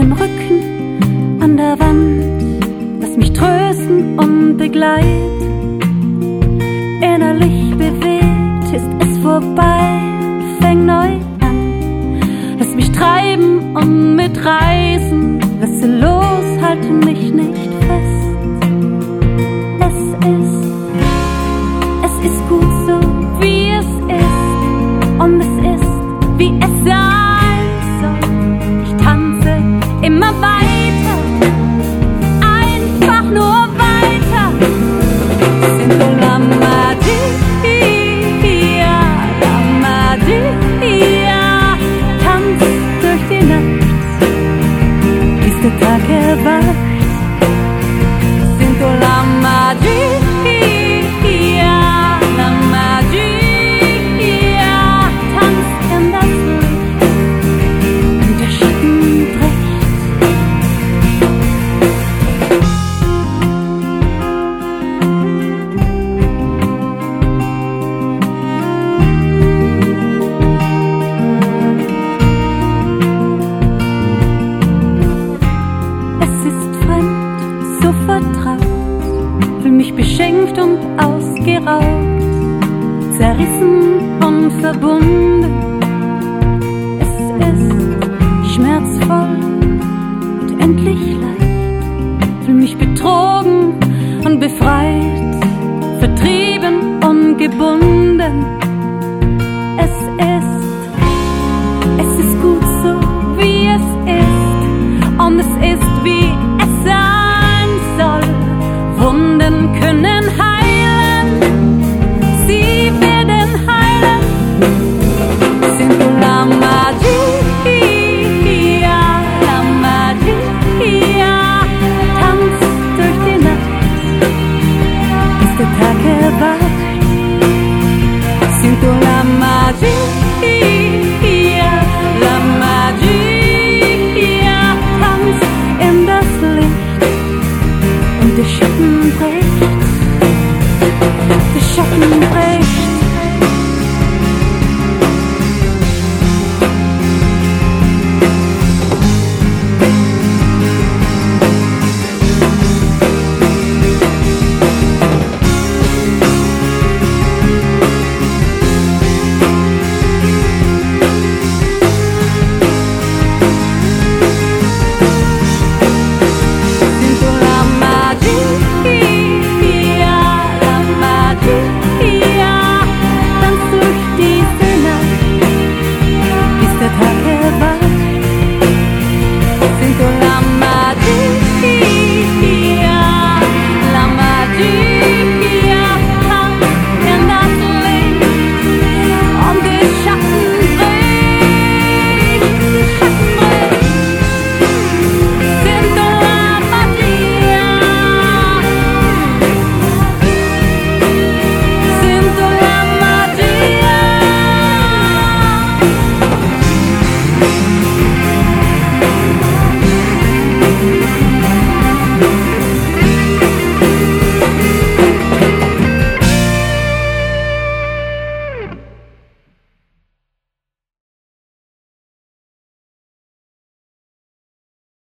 dem Rücken an der Wand. Lass mich trösten und begleiten. Innerlich bewegt ist es vorbei, fäng neu an. Lass mich treiben und mitreißen, lasse los, halte mich nicht fest. Beschenkt und ausgeraubt, zerrissen und verbunden. Es ist schmerzvoll und endlich leicht, fühl mich betrogen und befreit, vertrieben und gebunden.